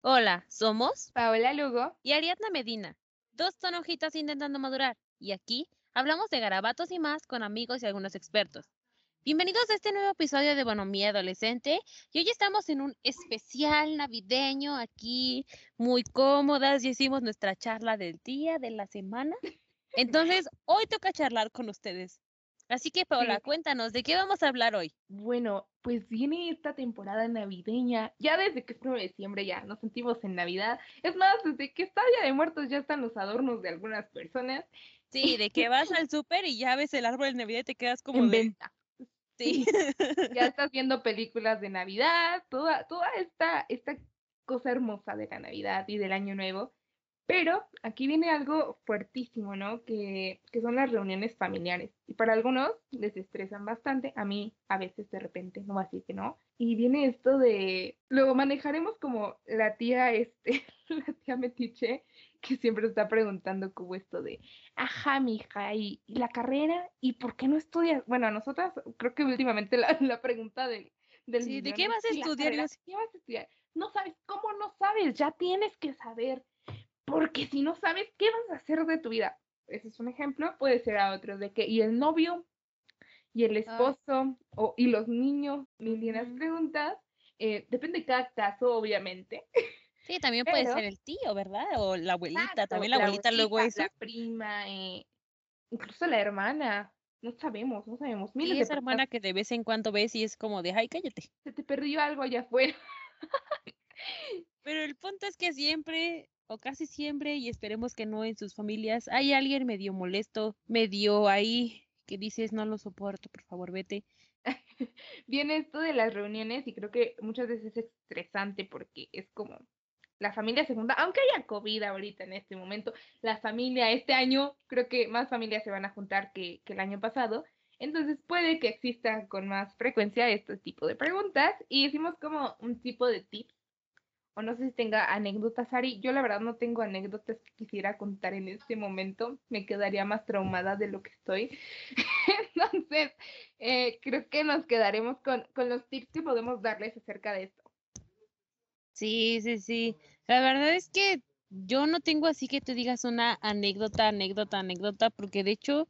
Hola, somos Paola Lugo y Ariadna Medina, dos tonojitas intentando madurar, y aquí hablamos de garabatos y más con amigos y algunos expertos. Bienvenidos a este nuevo episodio de Bonomía Adolescente y hoy estamos en un especial navideño aquí, muy cómodas, y hicimos nuestra charla del día, de la semana. Entonces, hoy toca charlar con ustedes. Así que, Paola, cuéntanos, ¿de qué vamos a hablar hoy? Bueno, pues viene esta temporada navideña. Ya desde que es 1 de diciembre ya nos sentimos en Navidad. Es más, desde que está Día de Muertos ya están los adornos de algunas personas. Sí, de que vas al súper y ya ves el árbol de Navidad y te quedas como en de- venta. Sí. Ya estás viendo películas de Navidad, toda, toda esta, esta cosa hermosa de la Navidad y del Año Nuevo. Pero aquí viene algo fuertísimo, ¿no? Que, que son las reuniones familiares. Y para algunos les estresan bastante, a mí a veces de repente, no voy a decir que no. Y viene esto de, lo manejaremos como la tía, este, la tía metiche, que siempre está preguntando como esto de, ajá, mija, ¿y, y la carrera? ¿Y por qué no estudias? Bueno, a nosotras creo que últimamente la, la pregunta del, del Sí, ¿de qué vas a "¿Y la estudiar?" Así- ¿Qué vas a estudiar? No sabes, ¿cómo no sabes? Ya tienes que saber. Porque si no sabes, ¿qué vas a hacer de tu vida? Ese es un ejemplo, puede ser a otros, de que, y el novio, y el esposo, o, y los niños, y Ujú. preguntas, eh, depende de cada caso, obviamente. Sí, también puede ser el tío, ¿verdad? O la abuelita, Exacto, también la abuelita luego eso. La prima, eh, incluso la hermana, no sabemos, no sabemos. Y Miles de esa hermana que de vez en cuando ves y es como de, ay, cállate. Se te perdió algo allá afuera. Pero el punto es que siempre, o casi siempre, y esperemos que no en sus familias, hay alguien medio molesto, medio ahí, que dices, no lo soporto, por favor, vete. Viene esto de las reuniones y creo que muchas veces es estresante porque es como la familia segunda, aunque haya COVID ahorita en este momento, la familia este año, creo que más familias se van a juntar que, que el año pasado. Entonces puede que exista con más frecuencia este tipo de preguntas y hicimos como un tipo de tips. O no sé si tenga anécdotas, Ari. Yo la verdad no tengo anécdotas que quisiera contar en este momento. Me quedaría más traumada de lo que estoy. Entonces, eh, creo que nos quedaremos con, con los tips que podemos darles acerca de esto. Sí, sí, sí. La verdad es que yo no tengo así que te digas una anécdota, anécdota, anécdota, porque de hecho,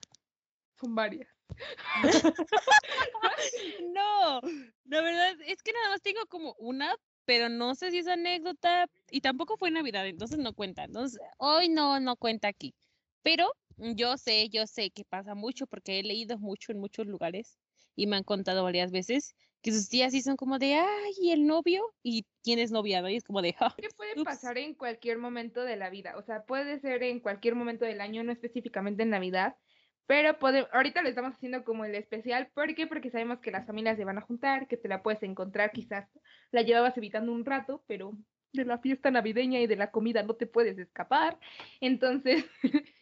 Son varias. no, la verdad es que nada más tengo como una, pero no sé si es anécdota y tampoco fue Navidad, entonces no cuenta. Entonces, hoy no, no cuenta aquí. Pero yo sé, yo sé que pasa mucho porque he leído mucho en muchos lugares y me han contado varias veces que sus tías sí son como de, ay, ¿y el novio? Y tienes novia, ¿no? Y es como de, "Ah, Que puede Ups. pasar en cualquier momento de la vida. O sea, puede ser en cualquier momento del año, no específicamente en Navidad. Pero ahorita lo estamos haciendo como el especial. ¿Por qué? Porque sabemos que las familias se van a juntar, que te la puedes encontrar, quizás la llevabas evitando un rato, pero de la fiesta navideña y de la comida no te puedes escapar. Entonces,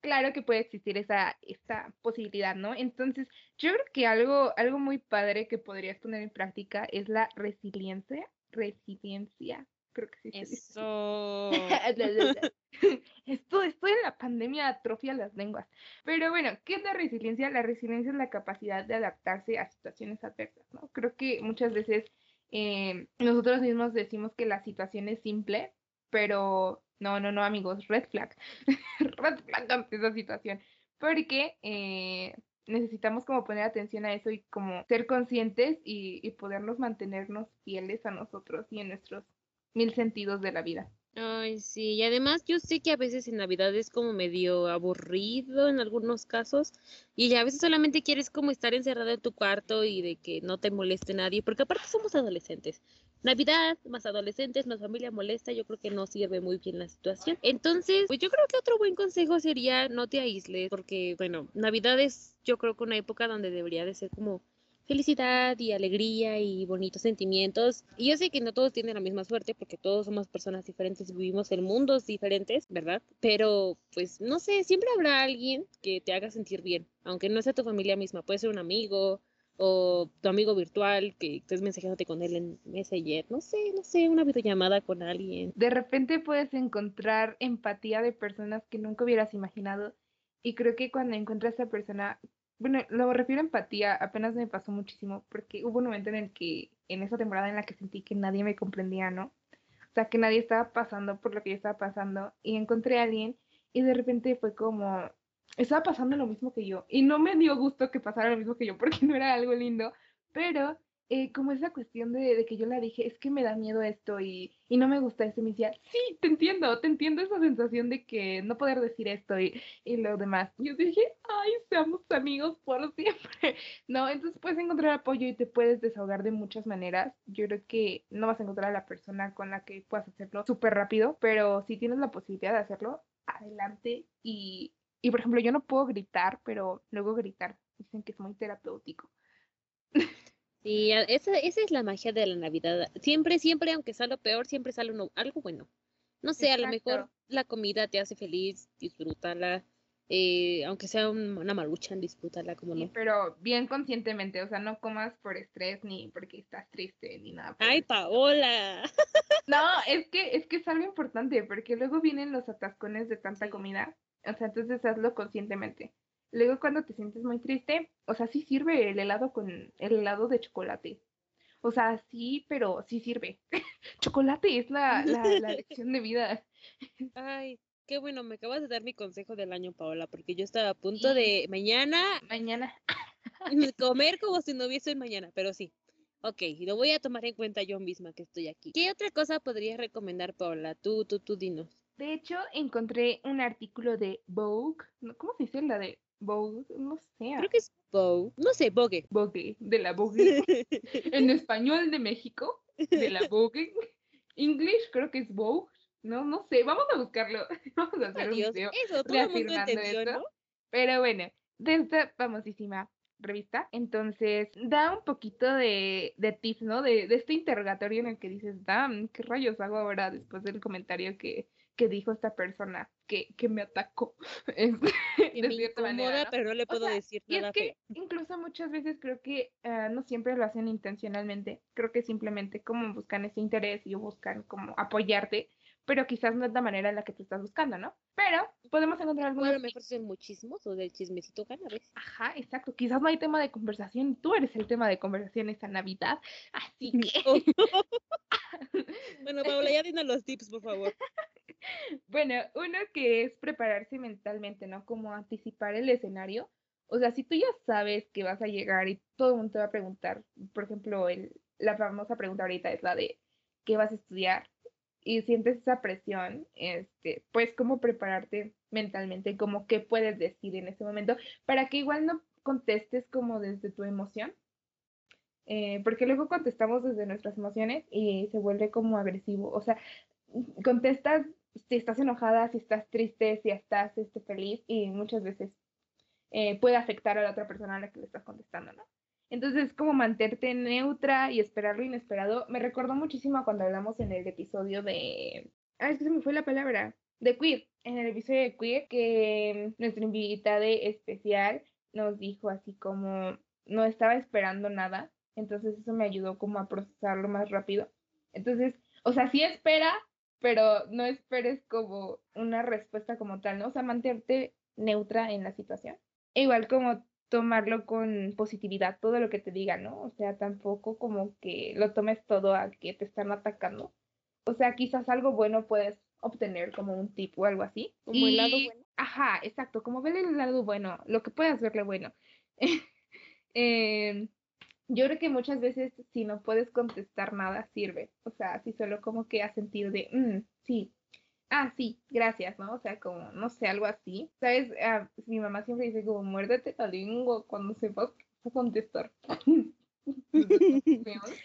claro que puede existir esa, esa posibilidad, ¿no? Entonces, yo creo que algo, algo muy padre que podrías poner en práctica es la resiliencia. Resiliencia, creo que sí. eso. Esto, estoy en la pandemia atrofia las lenguas. Pero bueno, ¿qué es la resiliencia? La resiliencia es la capacidad de adaptarse a situaciones adversas, ¿no? Creo que muchas veces eh, nosotros mismos decimos que la situación es simple, pero no, no, no, amigos, red flag. red flag ante esa situación. Porque eh, necesitamos como poner atención a eso y como ser conscientes y, y podernos mantenernos fieles a nosotros y en nuestros mil sentidos de la vida. Ay, sí, y además yo sé que a veces en Navidad es como medio aburrido en algunos casos y a veces solamente quieres como estar encerrado en tu cuarto y de que no te moleste nadie, porque aparte somos adolescentes. Navidad, más adolescentes, más familia molesta, yo creo que no sirve muy bien la situación. Entonces, pues yo creo que otro buen consejo sería no te aísles, porque bueno, Navidad es yo creo que una época donde debería de ser como felicidad y alegría y bonitos sentimientos. Y yo sé que no todos tienen la misma suerte porque todos somos personas diferentes vivimos en mundos diferentes, ¿verdad? Pero pues no sé, siempre habrá alguien que te haga sentir bien, aunque no sea tu familia misma, puede ser un amigo o tu amigo virtual que estés mensajándote con él en Messenger, no sé, no sé, una videollamada con alguien. De repente puedes encontrar empatía de personas que nunca hubieras imaginado y creo que cuando encuentras a esa persona, bueno, lo refiero a empatía, apenas me pasó muchísimo porque hubo un momento en el que, en esa temporada en la que sentí que nadie me comprendía, ¿no? O sea, que nadie estaba pasando por lo que yo estaba pasando y encontré a alguien y de repente fue como, estaba pasando lo mismo que yo y no me dio gusto que pasara lo mismo que yo porque no era algo lindo, pero eh, como esa cuestión de, que yo la dije, es que me da miedo esto y, y no me gusta esto, y me decía, sí, te entiendo, te entiendo esa sensación de que no poder decir esto y, y lo demás. Yo dije, ay, seamos amigos por siempre. No, entonces puedes encontrar apoyo y te puedes desahogar de muchas maneras. Yo creo que no vas a encontrar a la persona con la que puedas hacerlo súper rápido, pero si tienes la posibilidad de hacerlo, adelante y, y por ejemplo, yo no puedo gritar, pero luego gritar dicen que es muy terapéutico. Sí, esa, esa es la magia de la Navidad. Siempre, siempre, aunque sea lo peor, siempre sale uno, algo bueno. No sé, a lo mejor la comida te hace feliz, disfrútala. Eh, aunque sea una maruchan, disfrútala como sí, no. Pero bien conscientemente, o sea, no comas por estrés ni porque estás triste ni nada. ¡Ay, Paola! No, es que, es que es algo importante, porque luego vienen los atascones de tanta comida. O sea, entonces hazlo conscientemente. Luego cuando te sientes muy triste, o sea, sí sirve el helado con el helado de chocolate. O sea, sí, pero sí sirve. chocolate es la, la, la lección de vida. Ay, qué bueno, me acabas de dar mi consejo del año, Paola, porque yo estaba a punto de mañana. Mañana. comer como si no hubiese mañana, pero sí. Ok, lo voy a tomar en cuenta yo misma que estoy aquí. ¿Qué otra cosa podrías recomendar, Paola? Tú, tú, tú, dinos. De hecho, encontré un artículo de Vogue. ¿Cómo se dice la de Vogue, no sé. Creo que es Vogue, no sé, Vogue. Vogue, de la Vogue. en español de México, de la Vogue. English creo que es Vogue. No, no sé, vamos a buscarlo. Vamos a hacer Adiós. un video Eso, todo el mundo entendió, esto. ¿no? Pero bueno, de esta famosísima revista, entonces da un poquito de, de tips, ¿no? De, de este interrogatorio en el que dices, damn, ¿qué rayos hago ahora después del comentario que, que dijo esta persona que, que me atacó. Este, Que de me cierta incomoda, manera, ¿no? pero no le O puedo sea, decir Y es nada que feo. incluso muchas veces creo que ah, no siempre lo hacen intencionalmente. Creo que simplemente como buscan ese interés y buscan como apoyarte, pero quizás no es la manera en la que tú estás buscando, ¿no? Pero podemos encontrar O algunos... lo mejor son muchísimos o del chismecito ¿ves? Ajá, exacto. Quizás no hay tema de conversación. Tú eres el tema de conversación esta Navidad. Así que... Bueno, Paola, ya dinos los tips, por favor. Bueno, uno que es prepararse mentalmente, ¿no? Como anticipar el escenario. O sea, si tú ya sabes que vas a llegar y todo el mundo te va a preguntar, por ejemplo, el, la famosa pregunta ahorita es la de ¿qué vas a estudiar? Y sientes esa presión, este, pues cómo prepararte mentalmente, como qué puedes decir en ese momento, para que igual no contestes como desde tu emoción. Eh, porque luego contestamos desde nuestras emociones y se vuelve como agresivo. O sea, contestas si estás enojada, si estás triste, si estás este, feliz y muchas veces eh, puede afectar a la otra persona a la que le estás contestando, ¿no? Entonces, como mantenerte neutra y esperar lo inesperado, me recordó muchísimo cuando hablamos en el episodio de... Ah, es que se me fue la palabra. De Queer. En el episodio de Queer, que nuestra invitada especial nos dijo así como no estaba esperando nada. Entonces eso me ayudó como a procesarlo más rápido. Entonces, o sea, sí espera, pero no esperes como una respuesta como tal, ¿no? O sea, mantenerte neutra en la situación. E igual como tomarlo con positividad, todo lo que te digan, ¿no? O sea, tampoco como que lo tomes todo a que te están atacando. O sea, quizás algo bueno puedes obtener como un tip o algo así. Como el lado bueno. Ajá, exacto, como ver el lado bueno, lo que puedas verle bueno. Em, yo creo que muchas veces si no puedes contestar nada sirve. O sea, si solo como que has sentido de, "Mm, sí, ah, sí, gracias, ¿no? O sea, como, no sé, algo así. ¿Sabes? Ah, mi mamá siempre dice como, muérdete la lengua cuando sepas a contestar.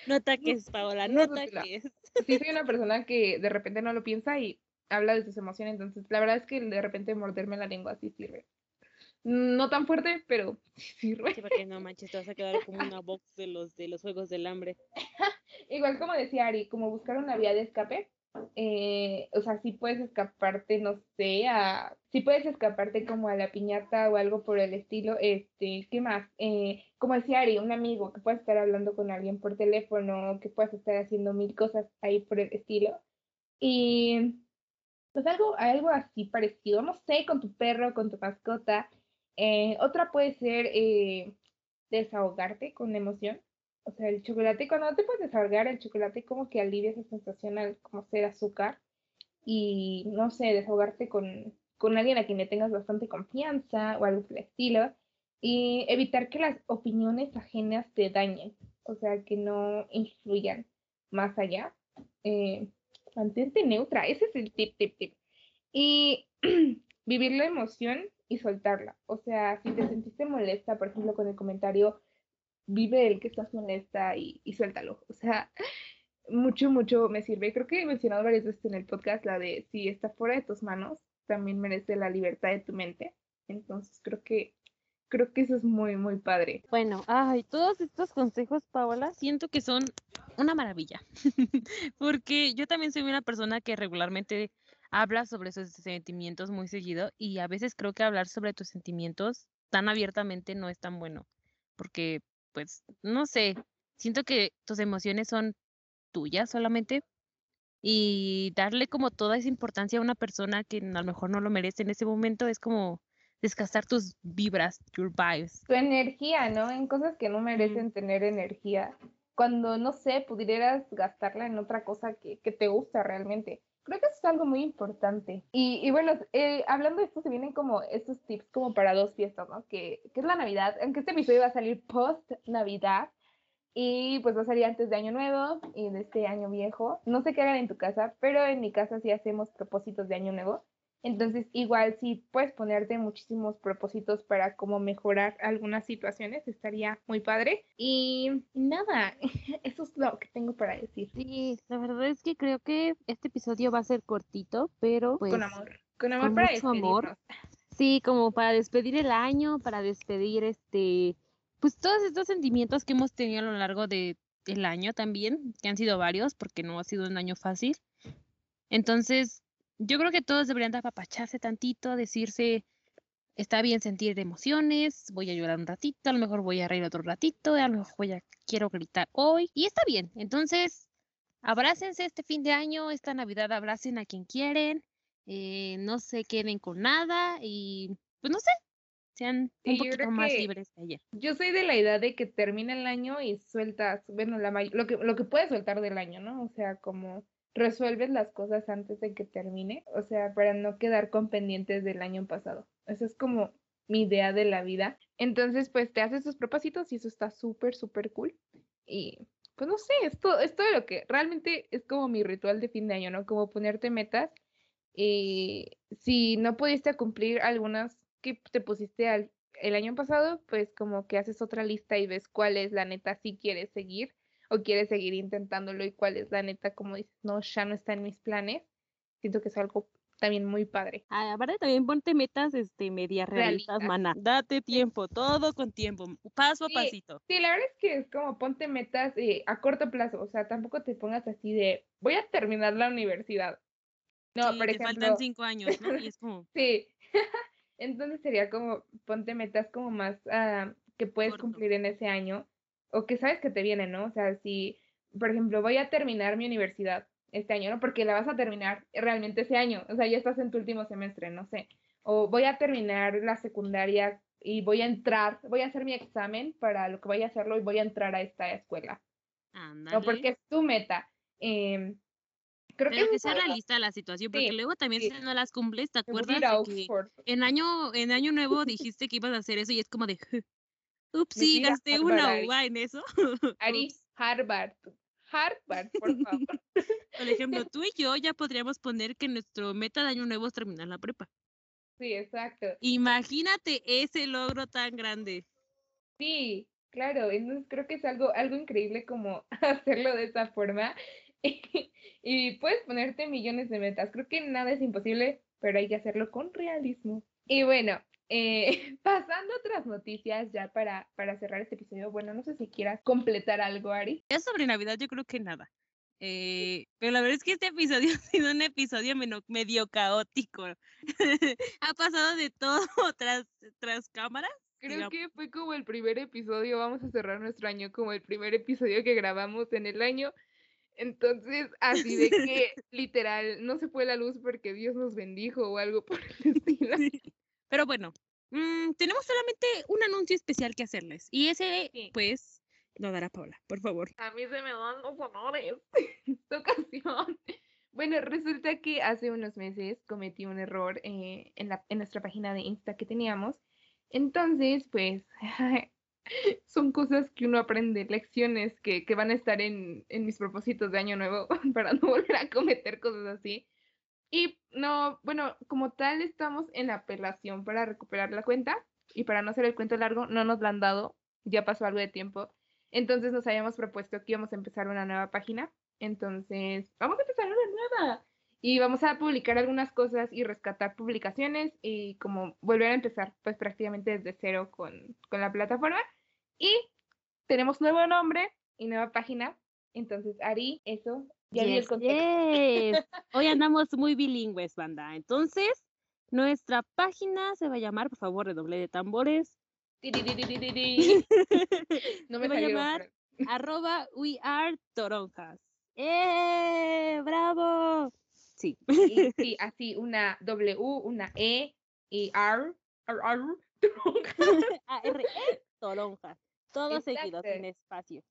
No ataques, Paola, no ataques. sí soy una persona que de repente no lo piensa y habla de sus emociones, entonces la verdad es que de repente morderme la lengua sí sirve. No tan fuerte, pero sí sirve. Sí, porque no manches, te vas a quedar como una box de los de los juegos del hambre. Igual como decía Ari, como buscar una vía de escape. eh, o sea, si puedes escaparte, no sé, a, si puedes escaparte como a la piñata o algo por el estilo, este, ¿qué más? Eh, como decía Ari, un amigo que puedas estar hablando con alguien por teléfono, que puedas estar haciendo mil cosas ahí por el estilo. Y pues algo, algo así parecido, no sé, con tu perro, con tu mascota. Eh, otra puede ser eh, desahogarte con emoción. O sea, el chocolate, cuando te puedes desahogar, el chocolate como que alivia esa sensación al como ser azúcar y, no sé, desahogarte con, con alguien a quien le tengas bastante confianza o algo por el estilo y evitar que las opiniones ajenas te dañen, o sea, que no influyan más allá. Eh, mantente neutra, ese es el tip, tip, tip. Y vivir la emoción y soltarla. O sea, si te sentiste molesta, por ejemplo, con el comentario, vive el que estás molesta y, y suéltalo. O sea, mucho, mucho me sirve. Creo que he mencionado varias veces en el podcast la de si está fuera de tus manos, también merece la libertad de tu mente. Entonces creo que creo que eso es muy, muy padre. Bueno, ay, todos estos consejos, Paola, siento que son una maravilla. Porque yo también soy una persona que regularmente habla sobre sus sentimientos muy seguido y a veces creo que hablar sobre tus sentimientos tan abiertamente no es tan bueno. Porque, pues, no sé, siento que tus emociones son tuyas solamente y darle como toda esa importancia a una persona que a lo mejor no lo merece en ese momento es como desgastar tus vibras, your vibes. Tu energía, ¿no? En cosas que no merecen tener energía. Cuando, no sé, pudieras gastarla en otra cosa que, que te gusta realmente. Creo que eso es algo muy importante. Y, bueno, eh, hablando de esto, se vienen como estos tips como para dos fiestas, ¿no? Que, que es la Navidad, aunque este episodio va a salir post-Navidad. Y pues va a salir antes de Año Nuevo y de este Año Viejo. No sé qué hagan en tu casa, pero en mi casa sí hacemos propósitos de Año Nuevo. Entonces, igual si puedes ponerte muchísimos propósitos para como mejorar algunas situaciones, estaría muy padre. Y nada, eso es lo que tengo para decir. Sí, la verdad es que creo que este episodio va a ser cortito, pero pues... Con amor, con amor para mucho amor. Sí, como para despedir el año, para despedir este, pues todos estos sentimientos que hemos tenido a lo largo de, del año también, que han sido varios, porque no ha sido un año fácil. Entonces, yo creo que todos deberían de apapacharse tantito, decirse, está bien sentir emociones, voy a llorar un ratito, a lo mejor voy a reír otro ratito, a lo mejor voy a, quiero gritar hoy, y está bien. Entonces, abrácense este fin de año, esta Navidad, abracen a quien quieren, eh, no se queden con nada y, pues no sé, sean un poquito más libres que ayer. Yo soy de la idea de que termina el año y sueltas, bueno, la lo que, lo que puedes soltar del año, ¿no? O sea, como resuelves las cosas antes de que termine, o sea, para no quedar con pendientes del año pasado. Esa es como mi idea de la vida. Entonces, pues te haces tus propósitos y eso está súper, súper cool. Y pues no sé, esto es todo lo que realmente es como mi ritual de fin de año, ¿no? Como ponerte metas. Y si no pudiste cumplir algunas que te pusiste el año pasado, pues como que haces otra lista y ves cuál es la neta si quieres seguir o quieres seguir intentándolo y cuál es la neta, como dices, no, ya no está en mis planes. Siento que es algo también muy padre. Ah, aparte también ponte metas este media realistas, mana. Date tiempo, todo con tiempo, paso a pasito. Sí, la verdad es que es como ponte metas eh, a corto plazo, o sea, tampoco te pongas así de voy a terminar la universidad. No, sí, te faltan cinco años, ¿no? Y es como... sí. Entonces sería como ponte metas como más uh, que puedes cumplir en ese año o que sabes que te viene, ¿no? O sea, si, por ejemplo, voy a terminar mi universidad este año, ¿no? Porque la vas a terminar realmente ese año, o sea, ya estás en tu último semestre, no sé. O voy a terminar la secundaria y voy a entrar, voy a hacer mi examen para lo que voy a hacerlo y voy a entrar a esta escuela. No, porque es tu meta. Eh, creo Pero que, que sea realista la situación, porque luego también si no las cumples, ¿te acuerdas? que en año, en año nuevo dijiste que ibas a hacer eso y es como de, Ups, sí, gasté una uva en eso. Ari, Harvard. Harvard, por favor. Por ejemplo, tú y yo ya podríamos poner que nuestro meta de año nuevo es terminar la prepa. Sí, exacto. Imagínate ese logro tan grande. Sí, claro. Entonces creo que es algo, algo increíble como hacerlo de esa forma. y puedes ponerte millones de metas. Creo que nada es imposible, pero hay que hacerlo con realismo. Y bueno, eh, pasando a otras noticias ya para, para cerrar este episodio, bueno, no sé si quieras completar algo, Ari. Ya sobre Navidad yo creo que nada. Eh, pero la verdad es que este episodio ha sido un episodio medio caótico. ha pasado de todo tras, tras cámaras. Creo que fue como el primer episodio, vamos a cerrar nuestro año como el primer episodio que grabamos en el año. Entonces, así de que literal no se fue la luz porque Dios nos bendijo o algo por el estilo. Pero bueno, mm, tenemos solamente un anuncio especial que hacerles. Y ese, pues, no dará Paula, por favor. A mí se me dan los honores esta ocasión. Bueno, resulta que hace unos meses cometí un error eh, en, la, en nuestra página de Insta que teníamos. Entonces, pues, son cosas que uno aprende, lecciones que, que van a estar en, en, mis propósitos de año nuevo para no volver a cometer cosas así. Y no, bueno, como tal estamos en apelación para recuperar la cuenta y para no hacer el cuento largo, no nos la han dado, ya pasó algo de tiempo. Entonces nos habíamos propuesto que íbamos a empezar una nueva página entonces, vamos a empezar una nueva y vamos a publicar algunas cosas y rescatar publicaciones y como volver a empezar pues prácticamente desde cero con, con la plataforma. Y tenemos nuevo nombre y nueva página. Entonces, Ari, eso, ya yes, el. Hoy andamos muy bilingües, banda. Entonces, nuestra página se va a llamar, por favor, redoble de tambores. no me se va a llamar arroba we are toronjas. ¡Eh! ¡Bravo! Sí. sí, así una W, una E y R, R, R, A, R, E, toronja. Todo seguido, sin espacio.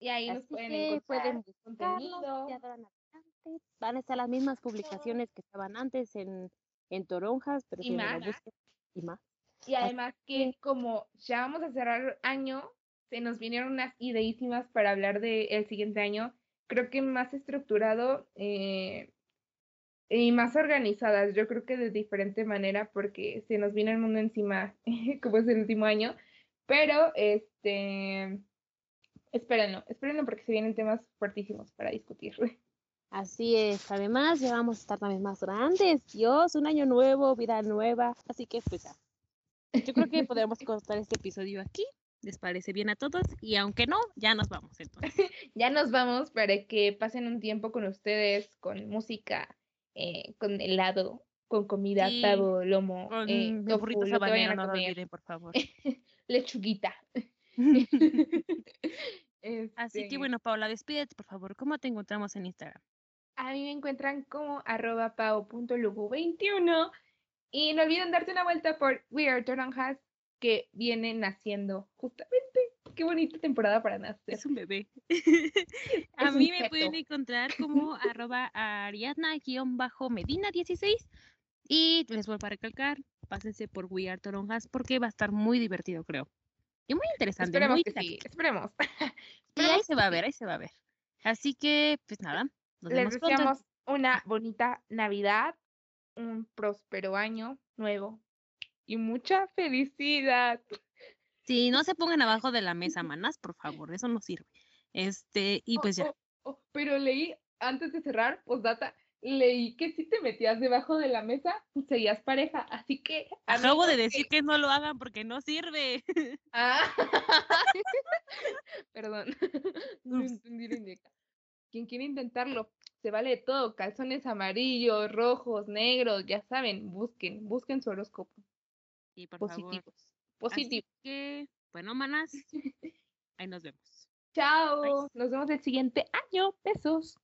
Y ahí nos pueden pueden contenido. Van a estar las mismas publicaciones que estaban antes en, en Toronjas, pero y más. y más. Y además que como ya vamos a cerrar año, se nos vinieron unas ideísimas para hablar del el siguiente año creo que más estructurado eh, y más organizadas, yo creo que de diferente manera porque se nos viene el mundo encima como es el último año, pero este, espérenlo, espérenlo porque se vienen temas fuertísimos para discutir. Así es, además ya vamos a estar también más grandes, Dios, un año nuevo, vida nueva, así que pues ya. Yo creo que podemos cortar este episodio aquí les parece bien a todos y aunque no, ya nos vamos entonces. ya nos vamos para que pasen un tiempo con ustedes, con música, eh, con helado, con comida, sí, lomo, con eh, burritos habanero, no lo olviden, por favor. Lechuguita. Así que este bueno, Paula, despídete, por favor. ¿Cómo te encontramos en Instagram? A mí me encuentran como arroba pao.lugu21 y no olviden darte una vuelta por We Are Toronjas que viene naciendo justamente. Qué bonita temporada para nacer. Es un bebé. a mí me pueden encontrar como arroba ariadna-medina16 y les vuelvo a recalcar, pásense por We Are Toronjas porque va a estar muy divertido, creo. Y muy interesante. Esperemos que sí, esperemos. y ahí se va a ver, ahí se va a ver. Así que, pues nada, nos Les deseamos una bonita Navidad, un próspero año nuevo y mucha felicidad. Sí, no se pongan abajo de la mesa, manas, por favor, eso no sirve. Este, y oh, pues ya. Oh, oh, pero leí, antes de cerrar, postdata, leí que si te metías debajo de la mesa, serías pareja, así que... Acabo de decir que... no lo hagan porque no sirve. Ah, perdón, no entendí Quien quiere intentarlo, se vale todo, calzones amarillos, rojos, negros, ya saben, busquen, busquen su horóscopo. Por Positivos. Positivos. que, bueno, manas, ahí nos vemos. Chao. Nos vemos el siguiente año. Besos.